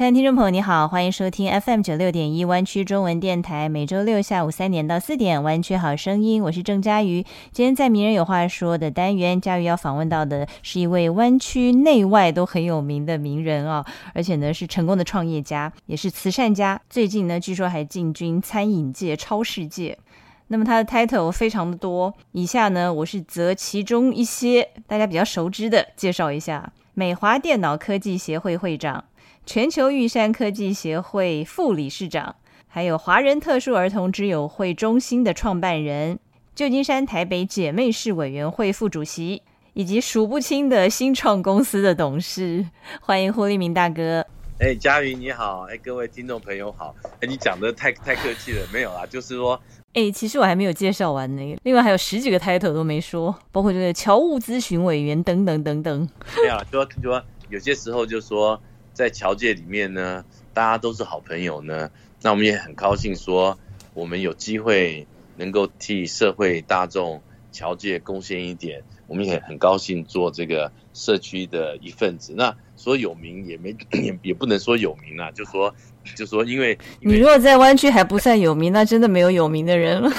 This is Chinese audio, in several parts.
亲爱的听众朋友，你好，欢迎收听 FM 九六点一湾区中文电台，每周六下午三点到四点，湾区好声音，我是郑佳瑜。今天在名人有话说的单元，佳瑜要访问到的是一位湾区内外都很有名的名人啊，而且呢是成功的创业家，也是慈善家。最近呢，据说还进军餐饮界、超世界。那么他的 title 非常的多，以下呢我是择其中一些大家比较熟知的介绍一下：美华电脑科技协会会长。全球玉山科技协会副理事长，还有华人特殊儿童之友会中心的创办人，旧金山台北姐妹市委员会副主席，以及数不清的新创公司的董事。欢迎胡立明大哥。哎，佳瑜你好，哎，各位听众朋友好。哎，你讲的太太客气了，没有啦，就是说，哎，其实我还没有介绍完呢，另外还有十几个 title 都没说，包括这个侨务咨询委员等等等等。没有，就说有些时候就说。在侨界里面呢，大家都是好朋友呢。那我们也很高兴说，我们有机会能够替社会大众侨界贡献一点。我们也很高兴做这个社区的一份子。那说有名也没也也不能说有名啊，就说就说因为你如果在湾区还不算有名，那真的没有有名的人了。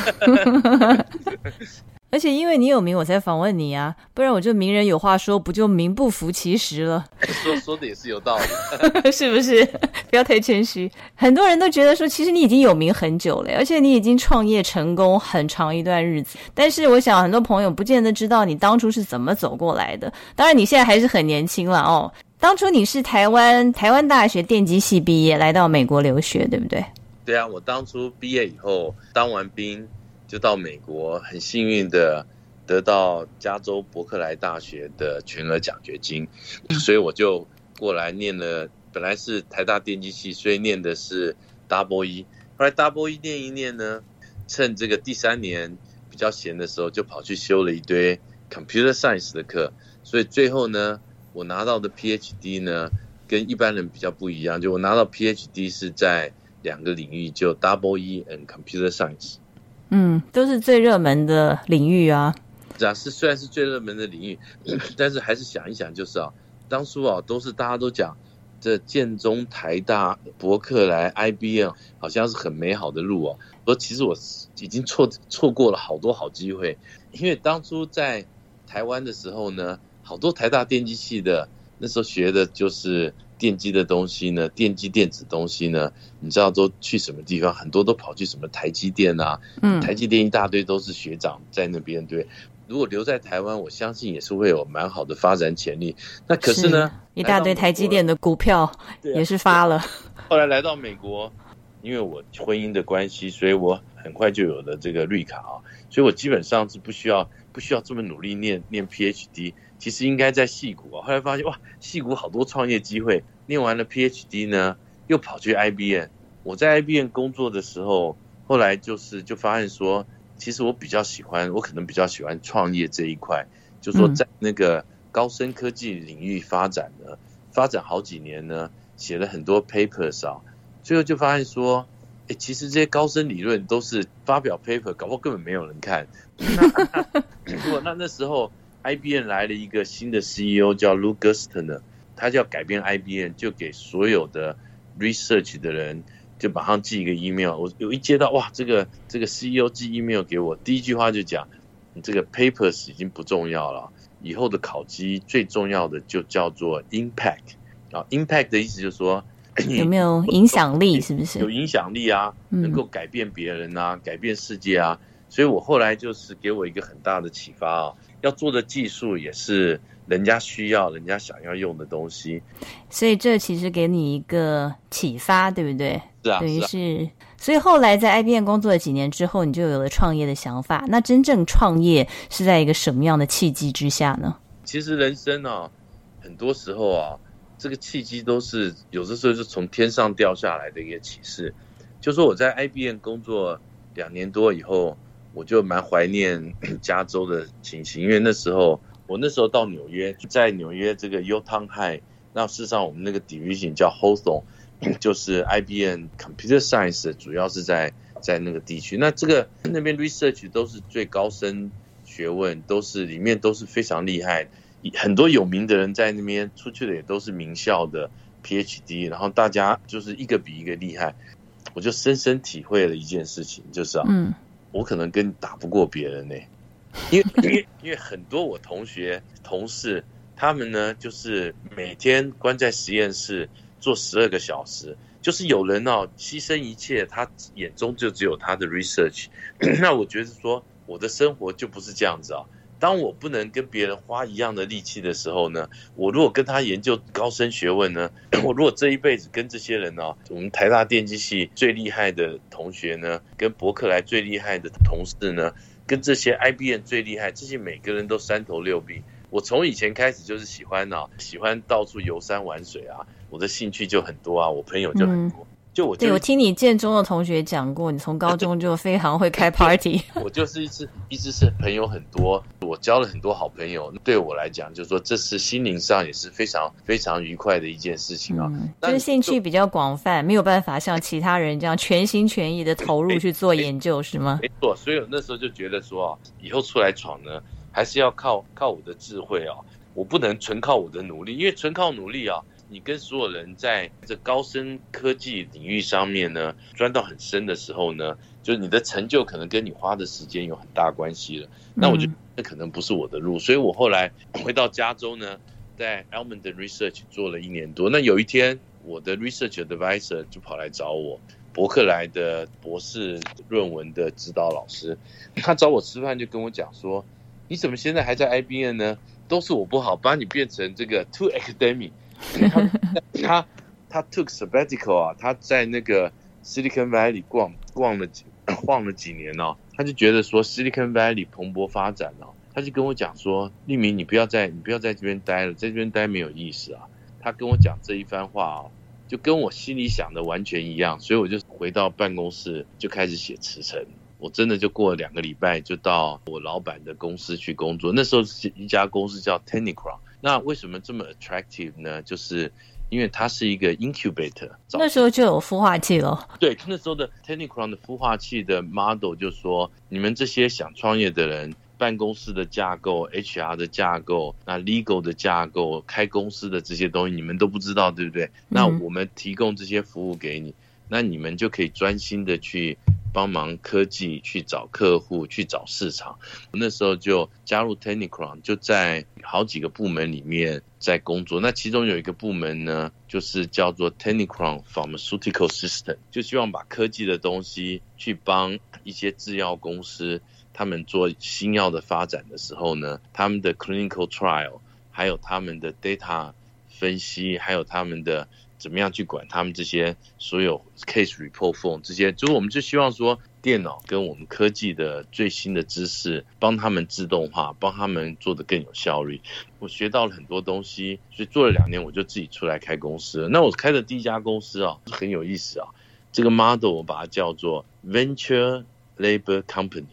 而且因为你有名，我才访问你啊，不然我就名人有话说，不就名不符其实了？说说的也是有道理，是不是？不要太谦虚。很多人都觉得说，其实你已经有名很久了，而且你已经创业成功很长一段日子。但是我想，很多朋友不见得知道你当初是怎么走过来的。当然，你现在还是很年轻了哦。当初你是台湾台湾大学电机系毕业，来到美国留学，对不对？对啊，我当初毕业以后当完兵。就到美国，很幸运的得到加州伯克莱大学的全额奖学金，所以我就过来念了。本来是台大电机系，所以念的是 Double E。后来 Double E 念一念呢，趁这个第三年比较闲的时候，就跑去修了一堆 Computer Science 的课。所以最后呢，我拿到的 PhD 呢，跟一般人比较不一样，就我拿到 PhD 是在两个领域，就 Double E and Computer Science。嗯，都是最热门的领域啊。是啊，是虽然是最热门的领域，但是还是想一想，就是啊，当初啊，都是大家都讲这建中、台大、伯克莱、IBM，好像是很美好的路哦。说其实我已经错错过了好多好机会，因为当初在台湾的时候呢，好多台大电机系的那时候学的就是。电机的东西呢，电机电子东西呢，你知道都去什么地方？很多都跑去什么台积电啊，嗯，台积电一大堆都是学长在那边，对。如果留在台湾，我相信也是会有蛮好的发展潜力。那可是呢，一大堆台积电的股票也是发了。后来来到美国，因为我婚姻的关系，所以我很快就有了这个绿卡啊，所以我基本上是不需要不需要这么努力念念 PhD。其实应该在戏谷啊，后来发现哇，戏谷好多创业机会。念完了 PhD 呢，又跑去 IBM。我在 IBM 工作的时候，后来就是就发现说，其实我比较喜欢，我可能比较喜欢创业这一块。就说在那个高深科技领域发展呢，发展好几年呢，写了很多 papers 啊，最后就发现说，哎，其实这些高深理论都是发表 paper，搞不好根本没有人看。如果那那时候。IBM 来了一个新的 CEO 叫 Lou Gerstner，他就要改变 IBM，就给所有的 research 的人就马上寄一个 email。我有一接到哇，这个这个 CEO 寄 email 给我，第一句话就讲，你这个 papers 已经不重要了，以后的考级最重要的就叫做 impact 啊，impact 的意思就是说有没有 影响力，是不是？有影响力啊，能够改变别人啊，改变世界啊。所以我后来就是给我一个很大的启发啊。要做的技术也是人家需要、人家想要用的东西，所以这其实给你一个启发，对不对？是啊，等于是。所以后来在 IBM 工作了几年之后，你就有了创业的想法。那真正创业是在一个什么样的契机之下呢？其实人生啊，很多时候啊，这个契机都是有的时候是从天上掉下来的一个启示。就说我在 IBM 工作两年多以后。我就蛮怀念 加州的情形，因为那时候我那时候到纽约，在纽约这个 U Town High，那事实上我们那个 division 叫 Hawthorne，就是 IBM Computer Science 主要是在在那个地区。那这个那边 research 都是最高深学问，都是里面都是非常厉害，很多有名的人在那边出去的也都是名校的 PhD，然后大家就是一个比一个厉害。我就深深体会了一件事情，就是啊，我可能跟打不过别人呢，因为 因为因为很多我同学同事。他们呢，就是每天关在实验室做十二个小时，就是有人哦牺牲一切，他眼中就只有他的 research。那我觉得说，我的生活就不是这样子啊。当我不能跟别人花一样的力气的时候呢，我如果跟他研究高深学问呢，我如果这一辈子跟这些人呢，我们台大电机系最厉害的同学呢，跟伯克莱最厉害的同事呢，跟这些 IBM 最厉害，这些每个人都三头六臂。我从以前开始就是喜欢呢，喜欢到处游山玩水啊，我的兴趣就很多啊，我朋友就很多。就我对我听你建中的同学讲过，你从高中就非常会开 party。我就是一直一直是朋友很多，我交了很多好朋友。对我来讲，就是说这是心灵上也是非常非常愉快的一件事情啊。就是兴趣比较广泛，没有办法像其他人这样全心全意的投入去做研究，是吗？没错，所以我那时候就觉得说啊，以后出来闯呢。还是要靠靠我的智慧啊！我不能纯靠我的努力，因为纯靠努力啊，你跟所有人在这高深科技领域上面呢，钻到很深的时候呢，就是你的成就可能跟你花的时间有很大关系了。那我就那可能不是我的路，所以我后来回到加州呢，在 Almond Research 做了一年多。那有一天，我的 Research Advisor 就跑来找我，伯克莱的博士论文的指导老师，他找我吃饭就跟我讲说。你怎么现在还在 IBM 呢？都是我不好，把你变成这个 too academic。他他 took sabbatical 啊，他在那个 Silicon Valley 逛逛了几 晃了几年哦，他就觉得说 Silicon Valley 蓬勃发展哦，他就跟我讲说，立明你不要在你不要在这边待了，在这边待没有意思啊。他跟我讲这一番话哦，就跟我心里想的完全一样，所以我就回到办公室就开始写辞呈。我真的就过了两个礼拜，就到我老板的公司去工作。那时候是一家公司叫 Technicron。那为什么这么 attractive 呢？就是因为它是一个 incubator。那时候就有孵化器了。对，那时候的 Technicron 的孵化器的 model 就说：你们这些想创业的人，办公室的架构、HR 的架构、那 legal 的架构、开公司的这些东西，你们都不知道，对不对？那我们提供这些服务给你，那你们就可以专心的去。帮忙科技去找客户，去找市场。那时候就加入 Technicron，就在好几个部门里面在工作。那其中有一个部门呢，就是叫做 Technicron Pharmaceutical System，就希望把科技的东西去帮一些制药公司，他们做新药的发展的时候呢，他们的 clinical trial，还有他们的 data 分析，还有他们的。怎么样去管他们这些所有 case report form 这些，就是我们就希望说，电脑跟我们科技的最新的知识，帮他们自动化，帮他们做的更有效率。我学到了很多东西，所以做了两年，我就自己出来开公司。那我开的第一家公司啊，很有意思啊。这个 model 我把它叫做 venture labor company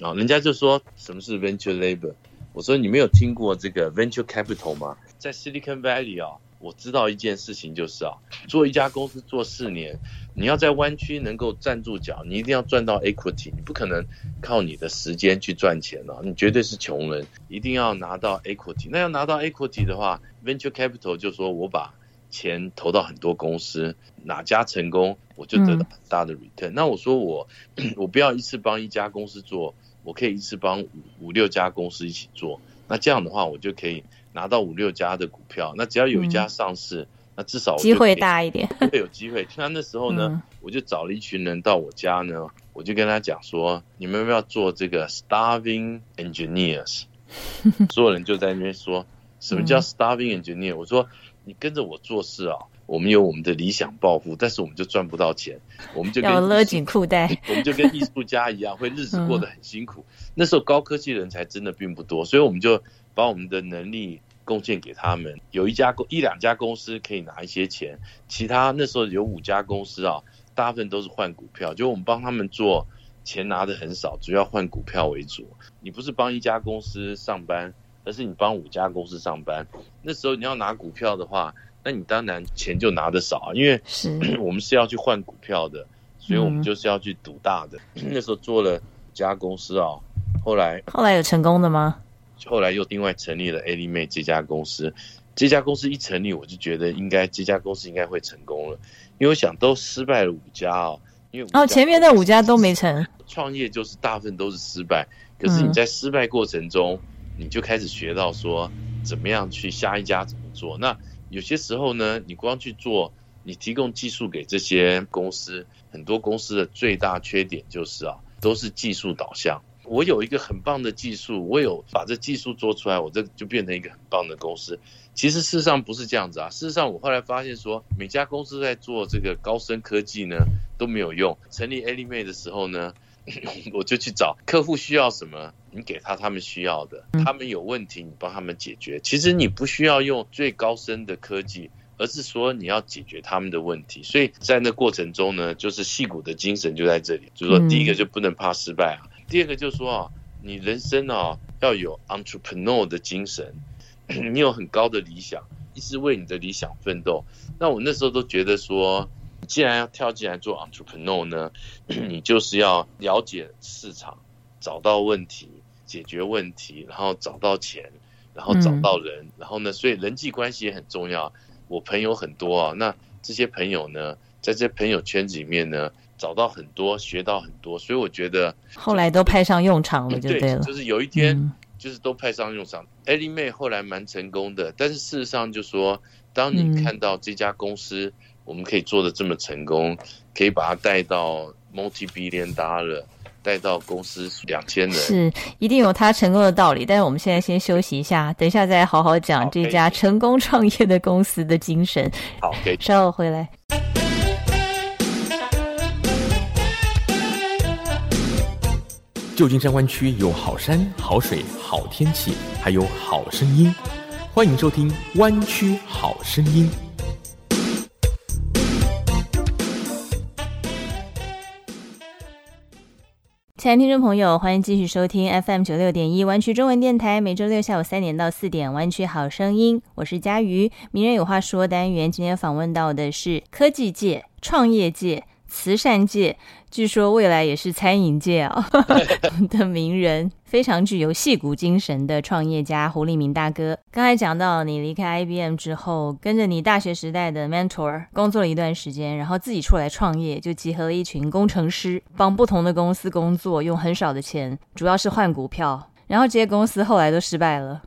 啊，人家就说什么是 venture labor？我说你没有听过这个 venture capital 吗？在 Silicon Valley 啊。我知道一件事情就是啊，做一家公司做四年，你要在湾区能够站住脚，你一定要赚到 equity，你不可能靠你的时间去赚钱了，你绝对是穷人，一定要拿到 equity。那要拿到 equity 的话，venture capital 就说我把钱投到很多公司，哪家成功我就得到很大的 return。那我说我 我不要一次帮一家公司做，我可以一次帮五五六家公司一起做，那这样的话我就可以。拿到五六家的股票，那只要有一家上市，那至少机会大一点，会有机会。那那时候呢，我就找了一群人到我家呢，我就跟他讲说：“你们要不要做这个 starving engineers？” 所有人就在那边说：“什么叫 starving engineer？” 我说：“你跟着我做事啊，我们有我们的理想抱负，但是我们就赚不到钱，我们就要勒紧裤带，我们就跟艺术家一样，会日子过得很辛苦。那时候高科技人才真的并不多，所以我们就。”把我们的能力贡献给他们，有一家公一两家公司可以拿一些钱，其他那时候有五家公司啊，大部分都是换股票，就我们帮他们做，钱拿的很少，主要换股票为主。你不是帮一家公司上班，而是你帮五家公司上班。那时候你要拿股票的话，那你当然钱就拿的少，因为是 我们是要去换股票的，所以我们就是要去赌大的。那时候做了五家公司啊，后来后来有成功的吗？后来又另外成立了 A 丽妹这家公司。这家公司一成立，我就觉得应该这家公司应该会成功了，因为我想都失败了五家哦，因为哦前面那五家都没成。创业就是大部分都是失败，可是你在失败过程中，你就开始学到说怎么样去下一家怎么做。那有些时候呢，你光去做，你提供技术给这些公司，很多公司的最大缺点就是啊，都是技术导向。我有一个很棒的技术，我有把这技术做出来，我这就变成一个很棒的公司。其实事实上不是这样子啊，事实上我后来发现说，每家公司在做这个高深科技呢都没有用。成立 a l i m a 的时候呢，我就去找客户需要什么，你给他他们需要的，他们有问题你帮他们解决。其实你不需要用最高深的科技，而是说你要解决他们的问题。所以在那过程中呢，就是戏骨的精神就在这里，就是说第一个就不能怕失败啊。第二个就是说啊，你人生啊要有 entrepreneur 的精神，你有很高的理想，一直为你的理想奋斗。那我那时候都觉得说，既然要跳进来做 entrepreneur 呢，你就是要了解市场，找到问题，解决问题，然后找到钱，然后找到人，然后呢，所以人际关系也很重要。我朋友很多啊，那这些朋友呢，在这朋友圈子里面呢。找到很多，学到很多，所以我觉得后来都派上用场了，就对了。就是有一天，就是都派上用场。艾丽妹后来蛮成功的，但是事实上就说，当你看到这家公司，我们可以做的这么成功，可以把它带到 multi billion dollar，带到公司两千人，是一定有他成功的道理。但是我们现在先休息一下，等一下再好好讲这家成功创业的公司的精神。好，稍后回来。旧金山湾区有好山好水好天气，还有好声音，欢迎收听《湾区好声音》。亲爱的听众朋友，欢迎继续收听 FM 九六点一湾区中文电台，每周六下午三点到四点《湾区好声音》，我是佳瑜。名人有话说单元，今天访问到的是科技界、创业界。慈善界，据说未来也是餐饮界啊 的名人，非常具有戏骨精神的创业家胡立明大哥。刚才讲到你离开 IBM 之后，跟着你大学时代的 mentor 工作了一段时间，然后自己出来创业，就集合了一群工程师，帮不同的公司工作，用很少的钱，主要是换股票，然后这些公司后来都失败了，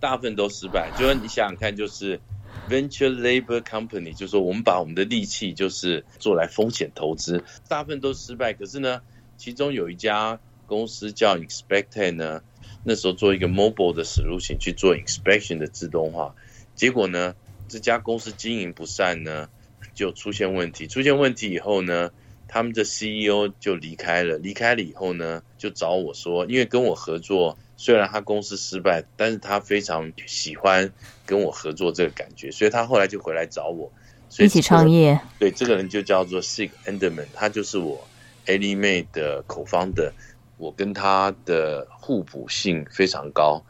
大部分都失败。就是你想想看，就是。Venture Labor Company 就是说，我们把我们的力气就是做来风险投资，大部分都失败。可是呢，其中有一家公司叫 Inspect 呢，那时候做一个 mobile 的 solution 去做 inspection 的自动化，结果呢，这家公司经营不善呢，就出现问题。出现问题以后呢，他们的 CEO 就离开了。离开了以后呢，就找我说，因为跟我合作。虽然他公司失败，但是他非常喜欢跟我合作这个感觉，所以他后来就回来找我，一起创业。对，这个人就叫做 Sig Enderman，他就是我 Ali May 的口方的，我跟他的互补性非常高。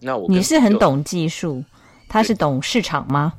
那我你是很懂技术，他是懂市场吗？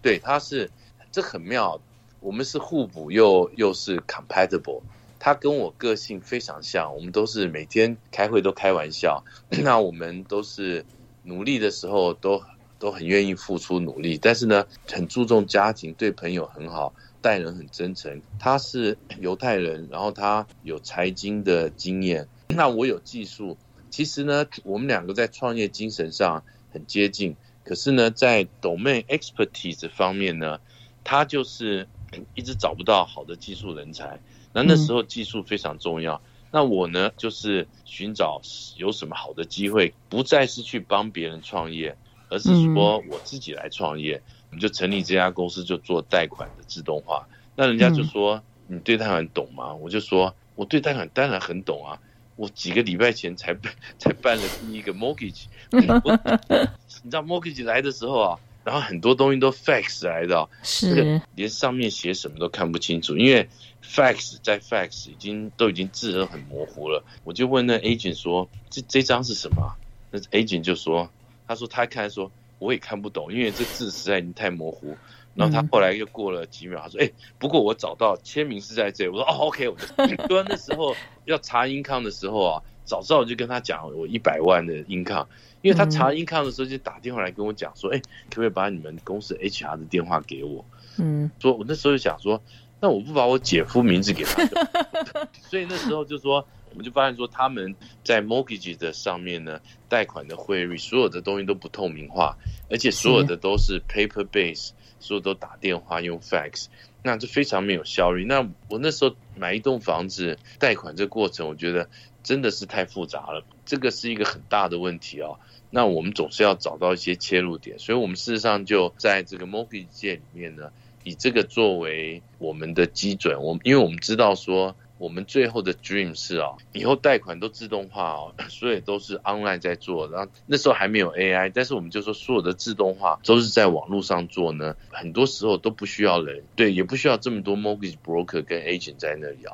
对，他是，这很妙，我们是互补又又是 compatible。他跟我个性非常像，我们都是每天开会都开玩笑。那我们都是努力的时候都都很愿意付出努力，但是呢，很注重家庭，对朋友很好，待人很真诚。他是犹太人，然后他有财经的经验，那我有技术。其实呢，我们两个在创业精神上很接近，可是呢，在 domain expertise 方面呢，他就是一直找不到好的技术人才。那那时候技术非常重要。那我呢，就是寻找有什么好的机会，不再是去帮别人创业，而是说我自己来创业。我们就成立这家公司，就做贷款的自动化。那人家就说：“你对贷款懂吗？”我就说：“我对贷款当然很懂啊！我几个礼拜前才 才办了第一个 mortgage。你知道 mortgage 来的时候啊，然后很多东西都 fax 来的，是连上面写什么都看不清楚，因为。fax 在 fax 已经都已经字都很模糊了，我就问那 agent 说：“这这张是什么？”那 agent 就说：“他说他看说我也看不懂，因为这字实在已经太模糊。然后他后来又过了几秒，他说：“哎，不过我找到签名是在这。”我说：“哦，OK。”我就 说那时候要查英康的时候啊，早知道我就跟他讲我一百万的英康，因为他查英康的时候就打电话来跟我讲说：“哎，可不可以把你们公司 HR 的电话给我？”嗯，说我那时候就想说，那我不把我姐夫名字给他，所以那时候就说。我们就发现说，他们在 mortgage 的上面呢，贷款的汇率，所有的东西都不透明化，而且所有的都是 paper base，所有都打电话用 fax，那这非常没有效率。那我那时候买一栋房子贷款这过程，我觉得真的是太复杂了，这个是一个很大的问题哦。那我们总是要找到一些切入点，所以我们事实上就在这个 mortgage 界里面呢，以这个作为我们的基准。我因为我们知道说。我们最后的 dream 是啊，以后贷款都自动化哦，所以都是 online 在做。然后那时候还没有 AI，但是我们就说所有的自动化都是在网络上做呢。很多时候都不需要人，对，也不需要这么多 mortgage broker 跟 agent 在那里啊。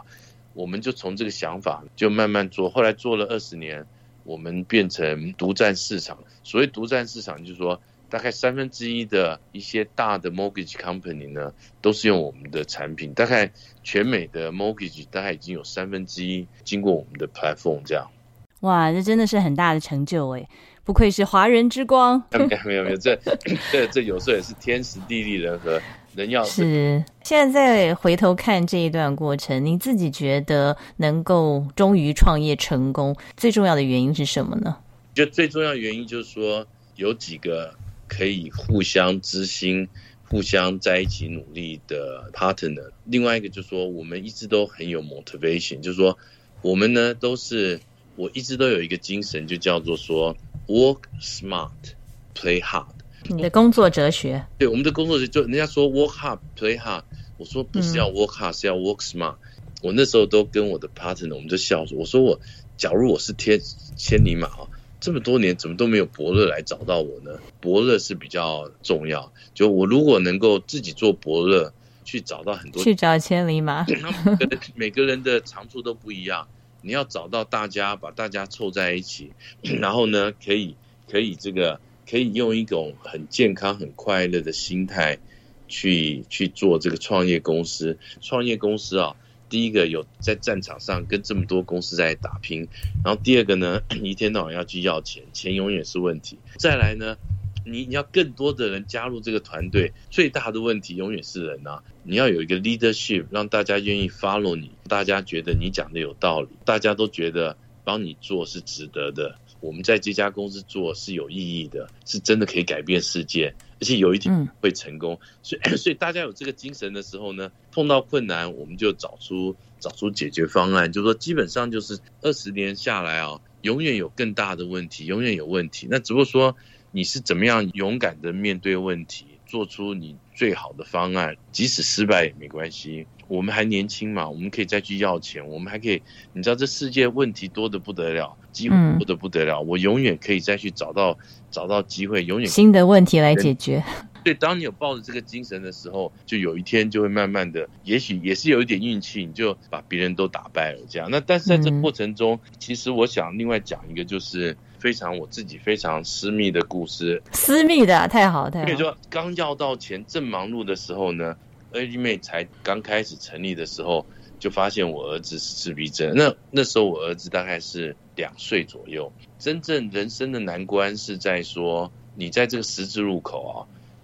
我们就从这个想法就慢慢做，后来做了二十年，我们变成独占市场。所谓独占市场，就是说。大概三分之一的一些大的 mortgage company 呢，都是用我们的产品。大概全美的 mortgage 大概已经有三分之一经过我们的 platform 这样。哇，这真的是很大的成就哎！不愧是华人之光。没有没有没有，这 这这有时候也是天时地利人和，人要是。现在再回头看这一段过程，你自己觉得能够终于创业成功，最重要的原因是什么呢？就最重要原因就是说有几个。可以互相知心、互相在一起努力的 partner。另外一个就是说，我们一直都很有 motivation，就是说，我们呢都是，我一直都有一个精神，就叫做说 work smart, play hard。你的工作哲学？对，我们的工作就人家说 work hard, play hard。我说不是要 work hard，是要 work smart。我那时候都跟我的 partner，我们就笑说，我说我假如我是天千里马啊。这么多年怎么都没有伯乐来找到我呢？伯乐是比较重要。就我如果能够自己做伯乐，去找到很多去找千里马，每个人的长处都不一样。你要找到大家，把大家凑在一起，然后呢，可以可以这个可以用一种很健康、很快乐的心态去去做这个创业公司。创业公司啊。第一个有在战场上跟这么多公司在打拼，然后第二个呢，一天到晚要去要钱，钱永远是问题。再来呢，你你要更多的人加入这个团队，最大的问题永远是人啊。你要有一个 leadership，让大家愿意 follow 你，大家觉得你讲的有道理，大家都觉得帮你做是值得的。我们在这家公司做是有意义的，是真的可以改变世界，而且有一天会成功。所以，所以大家有这个精神的时候呢，碰到困难我们就找出找出解决方案。就是说，基本上就是二十年下来啊，永远有更大的问题，永远有问题。那只不过说你是怎么样勇敢的面对问题，做出你最好的方案，即使失败也没关系。我们还年轻嘛，我们可以再去要钱，我们还可以，你知道这世界问题多的不得了，机会多的不得了，我永远可以再去找到找到机会，永远新的问题来解决。对，当你有抱着这个精神的时候，就有一天就会慢慢的，也许也是有一点运气，你就把别人都打败了这样。那但是在这过程中，其实我想另外讲一个，就是非常我自己非常私密的故事。私密的太好太好。比如说刚要到钱正忙碌的时候呢。D 妹才刚开始成立的时候，就发现我儿子是自闭症。那那时候我儿子大概是两岁左右。真正人生的难关是在说，你在这个十字路口啊，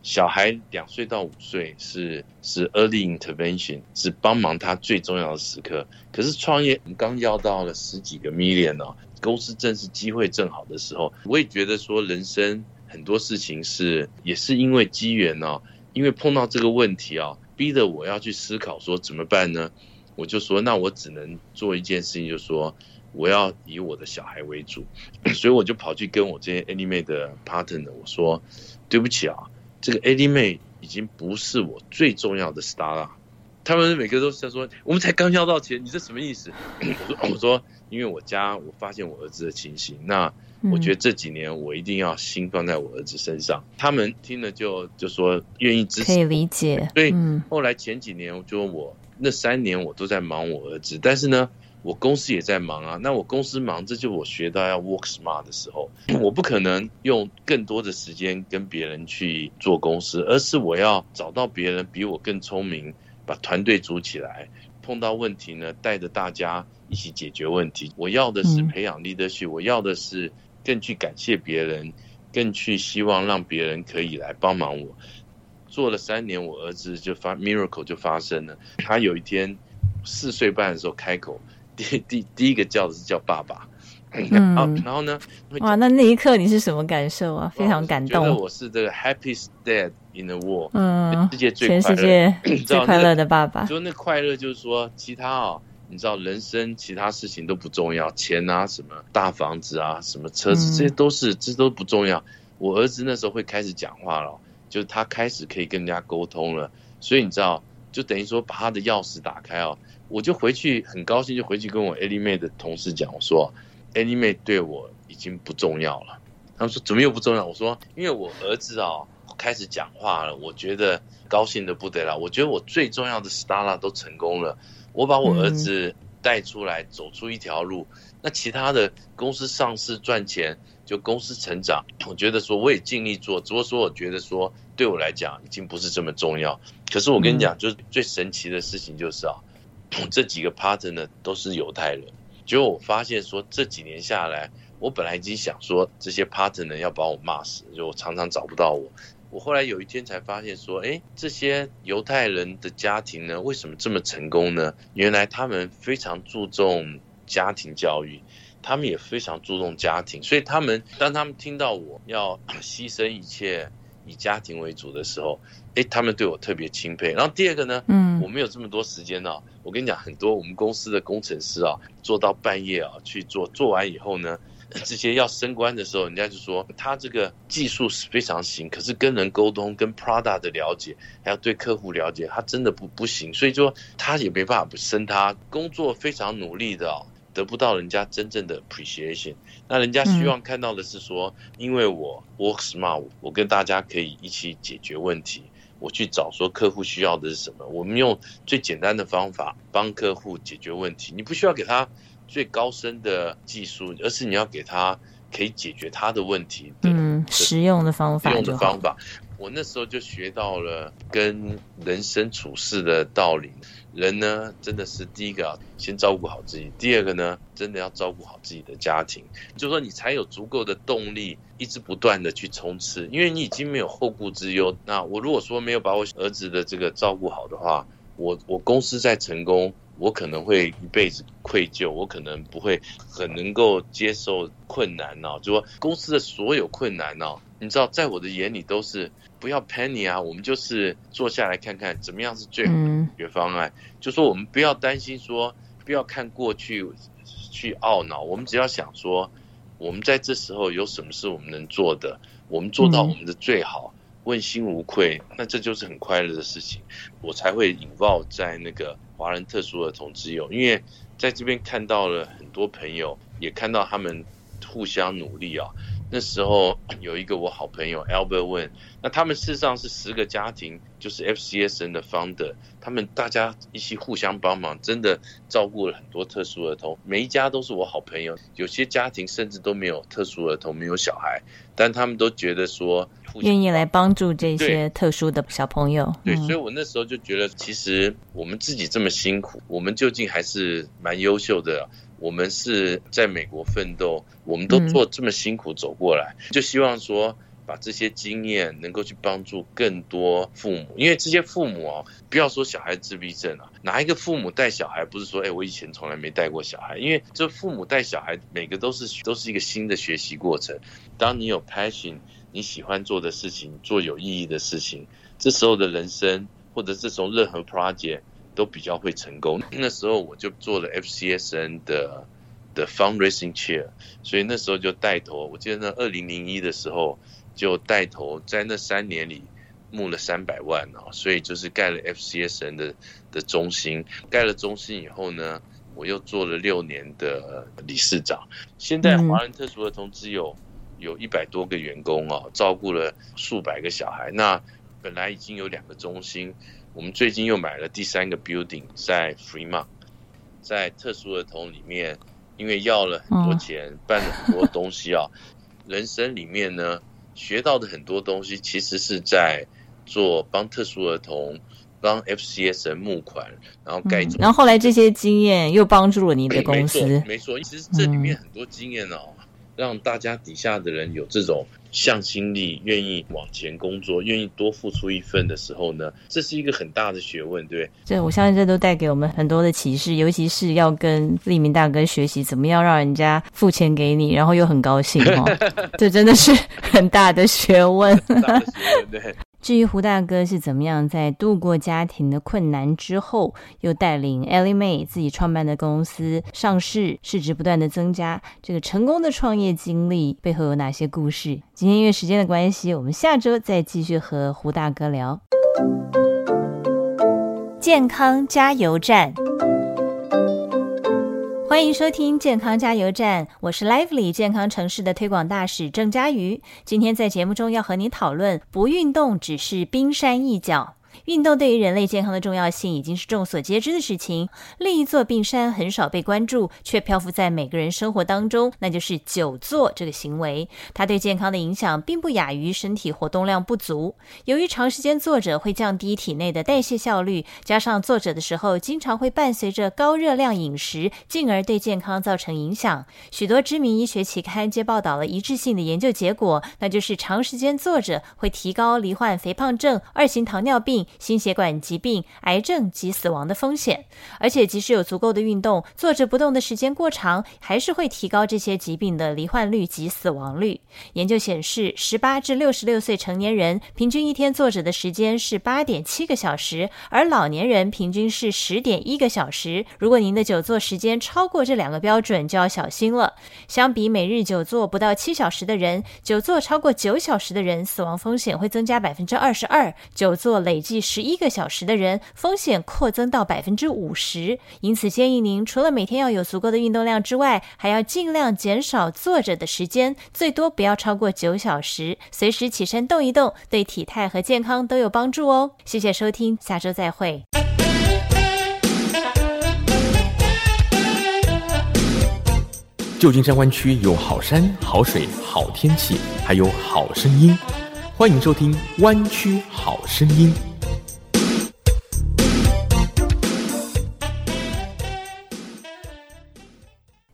小孩两岁到五岁是是 early intervention，是帮忙他最重要的时刻。可是创业刚要到了十几个 million 哦，公司正是机会正好的时候。我也觉得说，人生很多事情是也是因为机缘哦，因为碰到这个问题啊。逼得我要去思考说怎么办呢？我就说那我只能做一件事情，就是说我要以我的小孩为主，所以我就跑去跟我这些 Anime 的 partner 我说对不起啊，这个 Anime 已经不是我最重要的 star 了。他们每个都在说我们才刚要到钱，你这什么意思？我说我说因为我家我发现我儿子的情形，那。我觉得这几年我一定要心放在我儿子身上。他们听了就就说愿意支持，可以理解。所以后来前几年就我那三年我都在忙我儿子，但是呢，我公司也在忙啊。那我公司忙，这就我学到要 work smart 的时候，我不可能用更多的时间跟别人去做公司，而是我要找到别人比我更聪明，把团队组起来，碰到问题呢，带着大家一起解决问题。我要的是培养 leadership，我要的是更去感谢别人，更去希望让别人可以来帮忙我。做了三年，我儿子就发 miracle 就发生了。他有一天四岁半的时候开口，第第第一个叫的是叫爸爸。嗯，然后呢？哇，那那一刻你是什么感受啊？非常感动。觉得我是这个 happiest dad in the world，嗯，世界最全世界 最快乐的爸爸。就那快乐，就是说其他哦，你知道，人生其他事情都不重要，钱啊，什么大房子啊，什么车子，这些都是这都不重要。我儿子那时候会开始讲话了。就是他开始可以跟人家沟通了，所以你知道，就等于说把他的钥匙打开哦，我就回去很高兴，就回去跟我 Ellie 妹的同事讲，我说妹对我已经不重要了。他们说怎么又不重要？我说因为我儿子啊开始讲话了，我觉得高兴的不得了。我觉得我最重要的 Stara 都成功了，我把我儿子带出来，走出一条路。那其他的公司上市赚钱。就公司成长，我觉得说我也尽力做，只不过说我觉得说对我来讲已经不是这么重要。可是我跟你讲，就是最神奇的事情就是啊，这几个 partner 呢都是犹太人。结果我发现说这几年下来，我本来已经想说这些 partner 要把我骂死，就我常常找不到我。我后来有一天才发现说，哎，这些犹太人的家庭呢，为什么这么成功呢？原来他们非常注重家庭教育。他们也非常注重家庭，所以他们当他们听到我要 牺牲一切以家庭为主的时候，哎，他们对我特别钦佩。然后第二个呢，嗯，我没有这么多时间呢。我跟你讲，很多我们公司的工程师啊，做到半夜啊去做，做完以后呢，这些要升官的时候，人家就说他这个技术是非常行，可是跟人沟通、跟 Prada 的了解，还要对客户了解，他真的不不行。所以说他也没办法不升他，工作非常努力的。得不到人家真正的 appreciation，那人家希望看到的是说，因为我 work smart，我跟大家可以一起解决问题，我去找说客户需要的是什么，我们用最简单的方法帮客户解决问题。你不需要给他最高深的技术，而是你要给他可以解决他的问题的实用的方法。用的方法，我那时候就学到了跟人生处事的道理。人呢，真的是第一个啊，先照顾好自己；第二个呢，真的要照顾好自己的家庭，就说你才有足够的动力，一直不断的去冲刺，因为你已经没有后顾之忧。那我如果说没有把我儿子的这个照顾好的话，我我公司再成功，我可能会一辈子愧疚，我可能不会很能够接受困难哦。就说公司的所有困难哦，你知道，在我的眼里都是。不要 penny 啊，我们就是坐下来看看怎么样是最好的解决方案。就说我们不要担心说，不要看过去去懊恼，我们只要想说，我们在这时候有什么是我们能做的，我们做到我们的最好，问心无愧，那这就是很快乐的事情。我才会引爆在那个华人特殊儿童之友，因为在这边看到了很多朋友，也看到他们互相努力啊。那时候有一个我好朋友 Albert 问，那他们事实上是十个家庭，就是 FCSN 的 founder，他们大家一起互相帮忙，真的照顾了很多特殊儿童。每一家都是我好朋友，有些家庭甚至都没有特殊儿童，没有小孩，但他们都觉得说愿意来帮助这些特殊的小朋友。对，所以我那时候就觉得，其实我们自己这么辛苦，我们究竟还是蛮优秀的。我们是在美国奋斗，我们都做这么辛苦走过来，就希望说把这些经验能够去帮助更多父母，因为这些父母哦，不要说小孩自闭症啊，哪一个父母带小孩不是说，哎，我以前从来没带过小孩，因为这父母带小孩，每个都是都是一个新的学习过程。当你有 passion，你喜欢做的事情，做有意义的事情，这时候的人生或者这种任何 project。都比较会成功。那时候我就做了 FCSN 的的 fundraising chair，所以那时候就带头。我记得那二零零一的时候就带头，在那三年里募了三百万啊，所以就是盖了 FCSN 的的中心。盖了中心以后呢，我又做了六年的理事长。现在华人特殊儿童只有有一百多个员工啊，照顾了数百个小孩。那本来已经有两个中心。我们最近又买了第三个 building 在 Fremont，在特殊儿童里面，因为要了很多钱，办了很多东西啊，人生里面呢学到的很多东西，其实是在做帮特殊儿童。帮 FCS 募款，然后盖，然后后来这些经验又帮助了你的公司。没错，其实这里面很多经验哦，让大家底下的人有这种向心力，愿意往前工作，愿意多付出一份的时候呢，这是一个很大的学问，对这我相信这都带给我们很多的启示，尤其是要跟立明大哥学习，怎么样让人家付钱给你，然后又很高兴哦，这真的是很大的学问。大的学问，对。至于胡大哥是怎么样在度过家庭的困难之后，又带领 Ellie Mae 自己创办的公司上市，市值不断的增加，这个成功的创业经历背后有哪些故事？今天因为时间的关系，我们下周再继续和胡大哥聊健康加油站。欢迎收听健康加油站，我是 Lively 健康城市的推广大使郑佳瑜。今天在节目中要和你讨论，不运动只是冰山一角。运动对于人类健康的重要性已经是众所皆知的事情。另一座冰山很少被关注，却漂浮在每个人生活当中，那就是久坐这个行为。它对健康的影响并不亚于身体活动量不足。由于长时间坐着会降低体内的代谢效率，加上坐着的时候经常会伴随着高热量饮食，进而对健康造成影响。许多知名医学期刊皆报道了一致性的研究结果，那就是长时间坐着会提高罹患肥胖症、二型糖尿病。心血管疾病、癌症及死亡的风险，而且即使有足够的运动，坐着不动的时间过长，还是会提高这些疾病的罹患率及死亡率。研究显示，十八至六十六岁成年人平均一天坐着的时间是八点七个小时，而老年人平均是十点一个小时。如果您的久坐时间超过这两个标准，就要小心了。相比每日久坐不到七小时的人，久坐超过九小时的人，死亡风险会增加百分之二十二。久坐累计。十一个小时的人，风险扩增到百分之五十。因此，建议您除了每天要有足够的运动量之外，还要尽量减少坐着的时间，最多不要超过九小时。随时起身动一动，对体态和健康都有帮助哦。谢谢收听，下周再会。旧金山湾区有好山好水好天气，还有好声音，欢迎收听《湾区好声音》。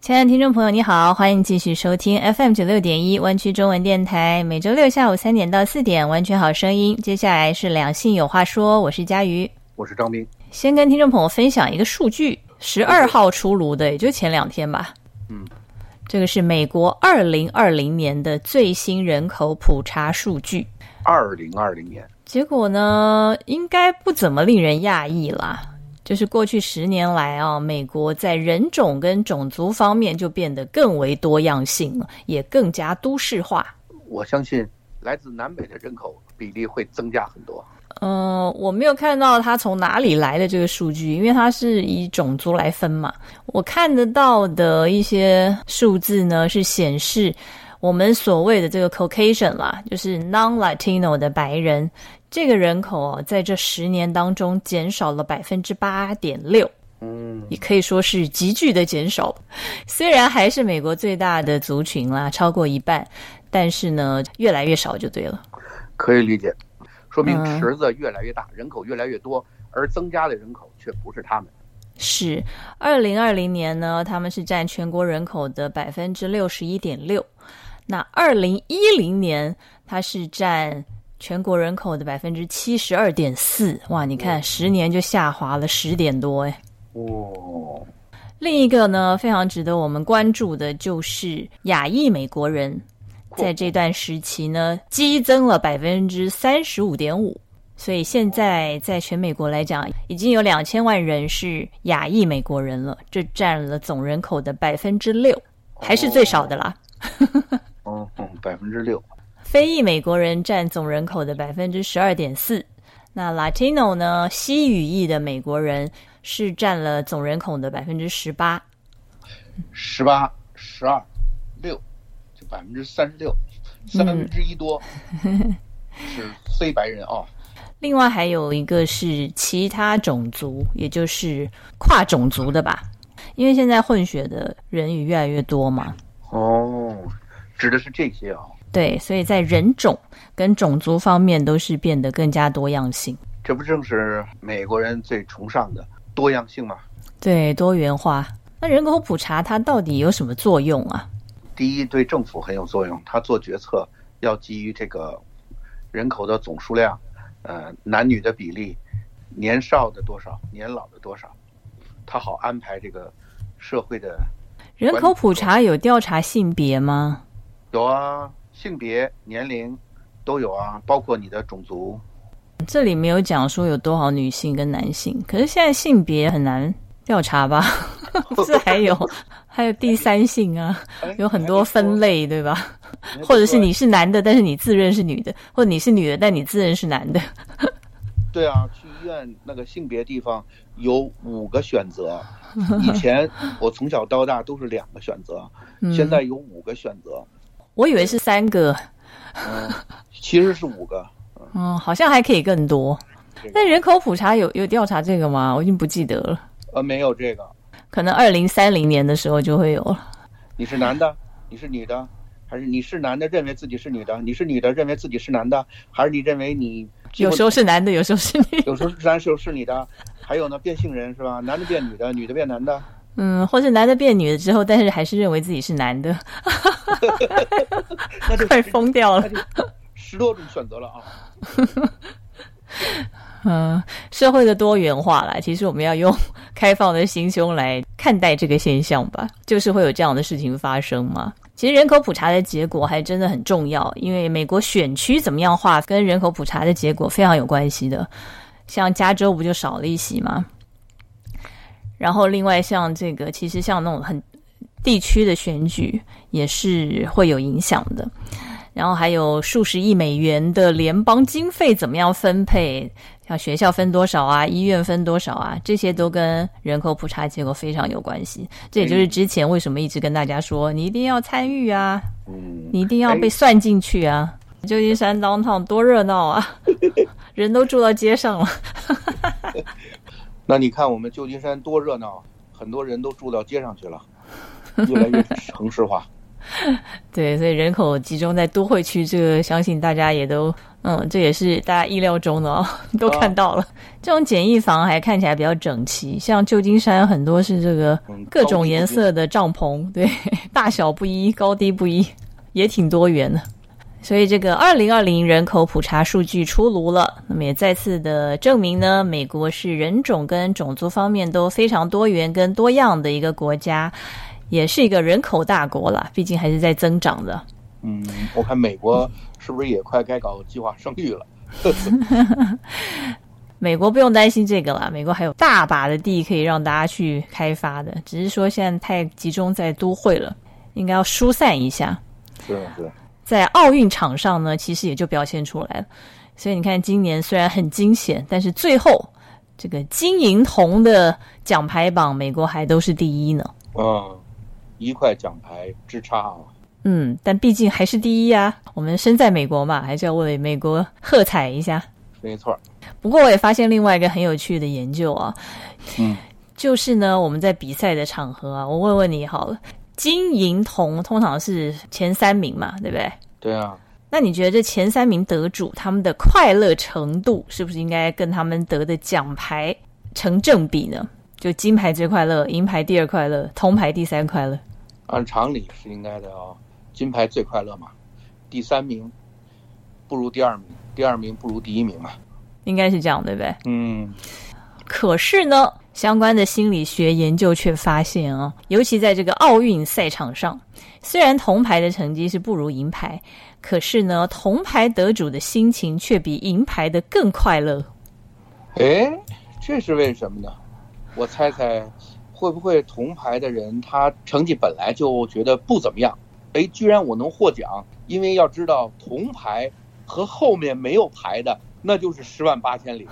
亲爱的听众朋友，你好，欢迎继续收听 FM 九六点一湾区中文电台，每周六下午三点到四点，完全好声音。接下来是两性有话说，我是佳瑜，我是张斌。先跟听众朋友分享一个数据，十二号出炉的，也就前两天吧。嗯，这个是美国二零二零年的最新人口普查数据。二零二零年，结果呢，应该不怎么令人讶异啦。就是过去十年来啊，美国在人种跟种族方面就变得更为多样性了，也更加都市化。我相信来自南北的人口比例会增加很多。嗯，我没有看到它从哪里来的这个数据，因为它是以种族来分嘛。我看得到的一些数字呢，是显示我们所谓的这个 Caucasian 啦，就是 Non-Latino 的白人。这个人口哦，在这十年当中减少了百分之八点六，嗯，也可以说是急剧的减少。虽然还是美国最大的族群啦，超过一半，但是呢，越来越少就对了。可以理解，说明池子越来越大，人口越来越多，而增加的人口却不是他们。是，二零二零年呢，他们是占全国人口的百分之六十一点六，那二零一零年，它是占。全国人口的百分之七十二点四，哇！你看，十年就下滑了十点多，哎。哦。另一个呢，非常值得我们关注的就是亚裔美国人，在这段时期呢，激增了百分之三十五点五，所以现在在全美国来讲，已经有两千万人是亚裔美国人了，这占了总人口的百分之六，还是最少的啦。嗯嗯，百分之六。非裔美国人占总人口的百分之十二点四，那 Latino 呢？西语裔的美国人是占了总人口的百分之十八，十八、十二、六，就百分之三十六，三分之一多是非白人啊。另外还有一个是其他种族，也就是跨种族的吧。因为现在混血的人也越来越多嘛。哦，指的是这些啊。对，所以在人种跟种族方面都是变得更加多样性。这不正是美国人最崇尚的多样性吗？对，多元化。那人口普查它到底有什么作用啊？第一，对政府很有作用，它做决策要基于这个人口的总数量，呃，男女的比例，年少的多少，年老的多少，它好安排这个社会的。人口普查有调查性别吗？有啊。性别、年龄都有啊，包括你的种族。这里没有讲说有多少女性跟男性，可是现在性别很难调查吧？这还有还有第三性啊，有很多分类，对吧？或者是你是男的，但是你自认是女的，或者你是女的，但你自认是男的。对啊，去医院那个性别地方有五个选择，以前我从小到大都是两个选择，现在有五个选择。我以为是三个，嗯，其实是五个，嗯，好像还可以更多。那人口普查有有调查这个吗？我已经不记得了。呃，没有这个，可能二零三零年的时候就会有了。你是男的，你是女的，还是你是男的认为自己是女的？你是女的认为自己是男的，还是你认为你有时候是男的，有时候是女，有时候是男，有时候是女的？还有呢，变性人是吧？男的变女的，女的变男的。嗯，或是男的变女的之后，但是还是认为自己是男的，那就 快疯掉了。十多种选择了啊。嗯，社会的多元化啦，其实我们要用开放的心胸来看待这个现象吧。就是会有这样的事情发生嘛？其实人口普查的结果还真的很重要，因为美国选区怎么样划，跟人口普查的结果非常有关系的。像加州不就少了一席吗？然后，另外像这个，其实像那种很地区的选举也是会有影响的。然后还有数十亿美元的联邦经费怎么样分配？像学校分多少啊，医院分多少啊，这些都跟人口普查结果非常有关系。这也就是之前为什么一直跟大家说，你一定要参与啊，你一定要被算进去啊。旧金山当趟多热闹啊，人都住到街上了。那你看我们旧金山多热闹，很多人都住到街上去了，越来越城市化。对，所以人口集中在都会区，这个相信大家也都，嗯，这也是大家意料中的哦，都看到了。这种简易房还看起来比较整齐，像旧金山很多是这个各种颜色的帐篷，对，大小不一，高低不一，也挺多元的。所以，这个二零二零人口普查数据出炉了，那么也再次的证明呢，美国是人种跟种族方面都非常多元跟多样的一个国家，也是一个人口大国了，毕竟还是在增长的。嗯，我看美国是不是也快该搞计划生育了？美国不用担心这个了，美国还有大把的地可以让大家去开发的，只是说现在太集中在都会了，应该要疏散一下。是是。在奥运场上呢，其实也就表现出来了。所以你看，今年虽然很惊险，但是最后这个金银铜的奖牌榜，美国还都是第一呢。嗯，一块奖牌之差啊。嗯，但毕竟还是第一啊。我们身在美国嘛，还是要为美国喝彩一下。没错。不过我也发现另外一个很有趣的研究啊，嗯，就是呢，我们在比赛的场合啊，我问问你好了。金银铜通常是前三名嘛，对不对？对啊。那你觉得这前三名得主他们的快乐程度是不是应该跟他们得的奖牌成正比呢？就金牌最快乐，银牌第二快乐，铜牌第三快乐。按常理是应该的哦，金牌最快乐嘛，第三名不如第二名，第二名不如第一名嘛，应该是这样，对不对？嗯。可是呢？相关的心理学研究却发现啊，尤其在这个奥运赛场上，虽然铜牌的成绩是不如银牌，可是呢，铜牌得主的心情却比银牌的更快乐。哎，这是为什么呢？我猜猜，会不会铜牌的人他成绩本来就觉得不怎么样？哎，居然我能获奖，因为要知道铜牌和后面没有牌的，那就是十万八千里。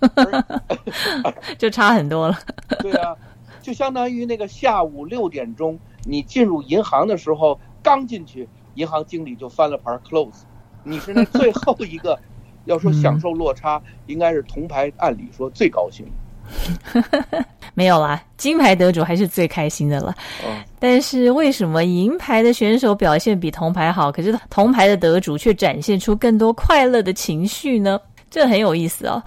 就差很多了。对啊，就相当于那个下午六点钟，你进入银行的时候，刚进去，银行经理就翻了牌 close，你是那最后一个。要说享受落差，应该是铜牌，按理说最高兴。没有啦，金牌得主还是最开心的了。哦，但是为什么银牌的选手表现比铜牌好，可是铜牌的得主却展现出更多快乐的情绪呢？这很有意思哦。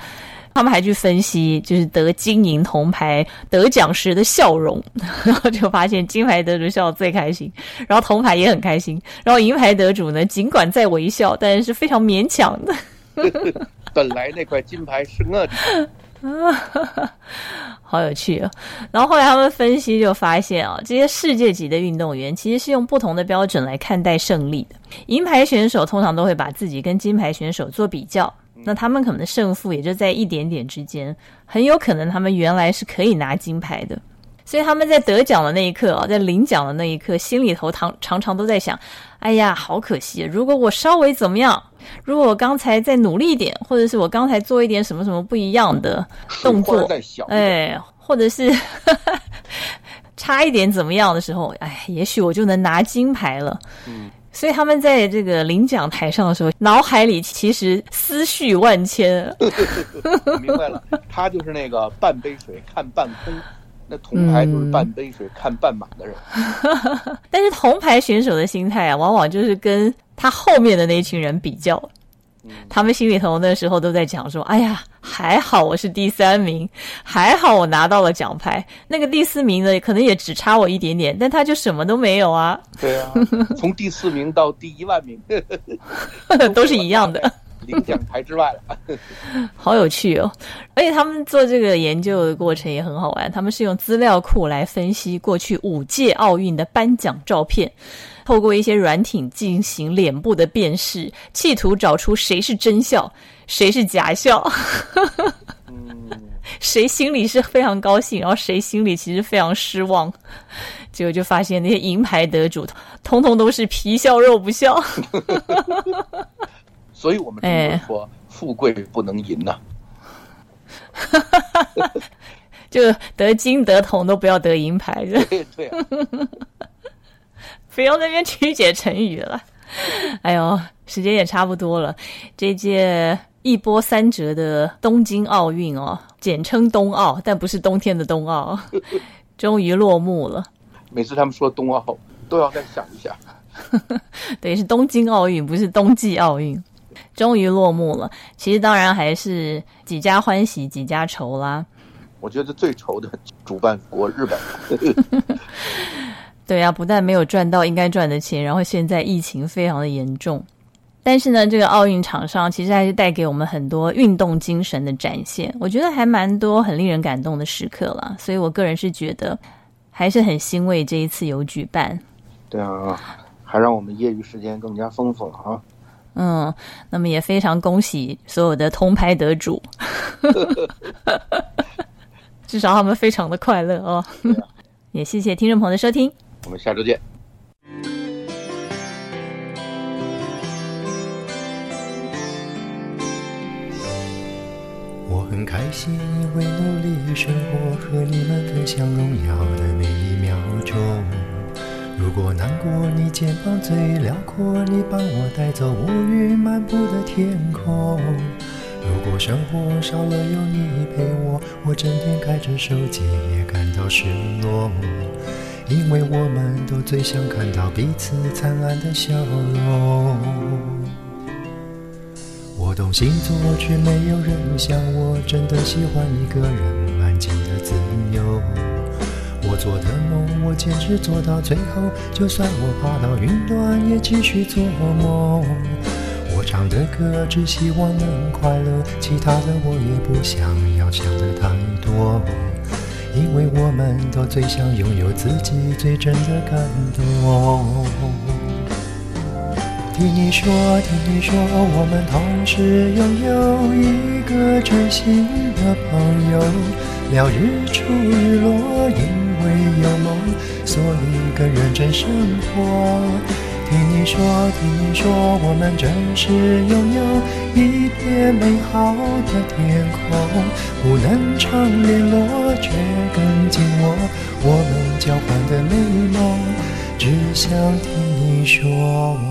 他们还去分析，就是得金银铜牌得奖时的笑容，然后就发现金牌得主笑得最开心，然后铜牌也很开心，然后银牌得主呢，尽管在微笑，但是非常勉强的。本来那块金牌是我的。啊，好有趣哦！然后后来他们分析就发现啊，这些世界级的运动员其实是用不同的标准来看待胜利的。银牌选手通常都会把自己跟金牌选手做比较，那他们可能胜负也就在一点点之间，很有可能他们原来是可以拿金牌的。所以他们在得奖的那一刻啊，在领奖的那一刻，心里头常常常都在想：哎呀，好可惜！如果我稍微怎么样，如果我刚才再努力一点，或者是我刚才做一点什么什么不一样的动作，哎，或者是 差一点怎么样的时候，哎，也许我就能拿金牌了。嗯，所以他们在这个领奖台上的时候，脑海里其实思绪万千。明白了，他就是那个半杯水看半空。那铜牌就是半杯水看半满的人，但是铜牌选手的心态啊，往往就是跟他后面的那一群人比较，他们心里头那时候都在讲说：“哎呀，还好我是第三名，还好我拿到了奖牌。那个第四名呢，可能也只差我一点点，但他就什么都没有啊。”对啊，从第四名到第一万名，都是一样的。领奖台之外了，好有趣哦！而且他们做这个研究的过程也很好玩，他们是用资料库来分析过去五届奥运的颁奖照片，透过一些软体进行脸部的辨识，企图找出谁是真笑，谁是假笑，谁心里是非常高兴，然后谁心里其实非常失望，结果就发现那些银牌得主，通通都是皮笑肉不笑。所以我们说，富贵不能淫呐。就得金得铜都不要得银牌，对对。不要那边曲解成语了。哎呦，时间也差不多了。这届一波三折的东京奥运哦，简称冬奥，但不是冬天的冬奥，终于落幕了。每次他们说冬奥，都要再想一下。对，是东京奥运，不是冬季奥运。终于落幕了，其实当然还是几家欢喜几家愁啦。我觉得最愁的主办国日本。对呀，不但没有赚到应该赚的钱，然后现在疫情非常的严重。但是呢，这个奥运场上其实还是带给我们很多运动精神的展现，我觉得还蛮多很令人感动的时刻了。所以我个人是觉得还是很欣慰这一次有举办。对啊，还让我们业余时间更加丰富了啊。嗯，那么也非常恭喜所有的通拍得主，至少他们非常的快乐哦。也谢谢听众朋友的收听，我们下周见。我很开心，因为努力生活和你们分享荣耀的每一秒钟。如果难过，你肩膀最辽阔，你帮我带走乌云漫布的天空。如果生活少了有你陪我，我整天开着手机也感到失落。因为我们都最想看到彼此灿烂的笑容。我懂星座，却没有人像我真的喜欢一个人安静的自由。我做的梦，我坚持做到最后。就算我爬到云端，也继续做梦。我唱的歌，只希望能快乐，其他的我也不想要想的太多。因为我们都最想拥有自己最真的感动。听你说，听你说，我们同时拥有一个真心的朋友，聊日出日落。因为有梦，所以更认真生活。听你说，听你说，我们真实拥有一片美好的天空，不能常联络，却更紧握。我们交换的美梦，只想听你说。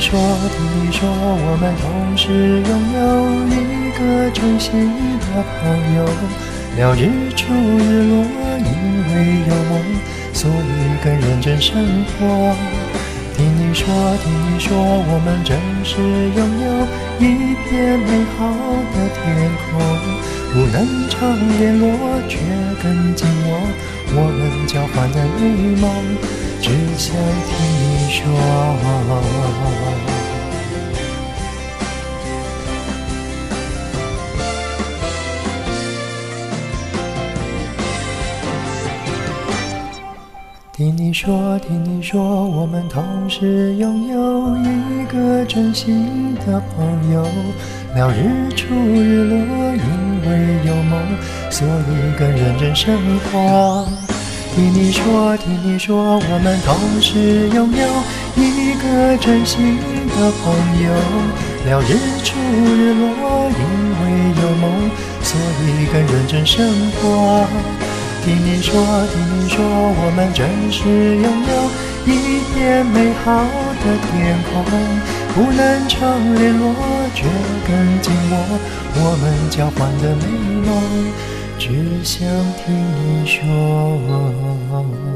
说，听你说，我们同时拥有一个真心的朋友。聊日出日落，因为有梦，所以更认真生活。听你说，听你说，我们真是拥有一片美好的天空。不能常联络，却更紧握我们交换的美梦。只想听你说，听你说，听你说，我们同时拥有一个真心的朋友，聊日出日落，因为有梦，所以更认真生活。听你说，听你说，我们同时拥有一个真心的朋友。聊日出日落，因为有梦，所以更认真生活。听你说，听你说，我们真实拥有一片美好的天空。不能常联络，却更紧握我们交换的美梦。只想听你说。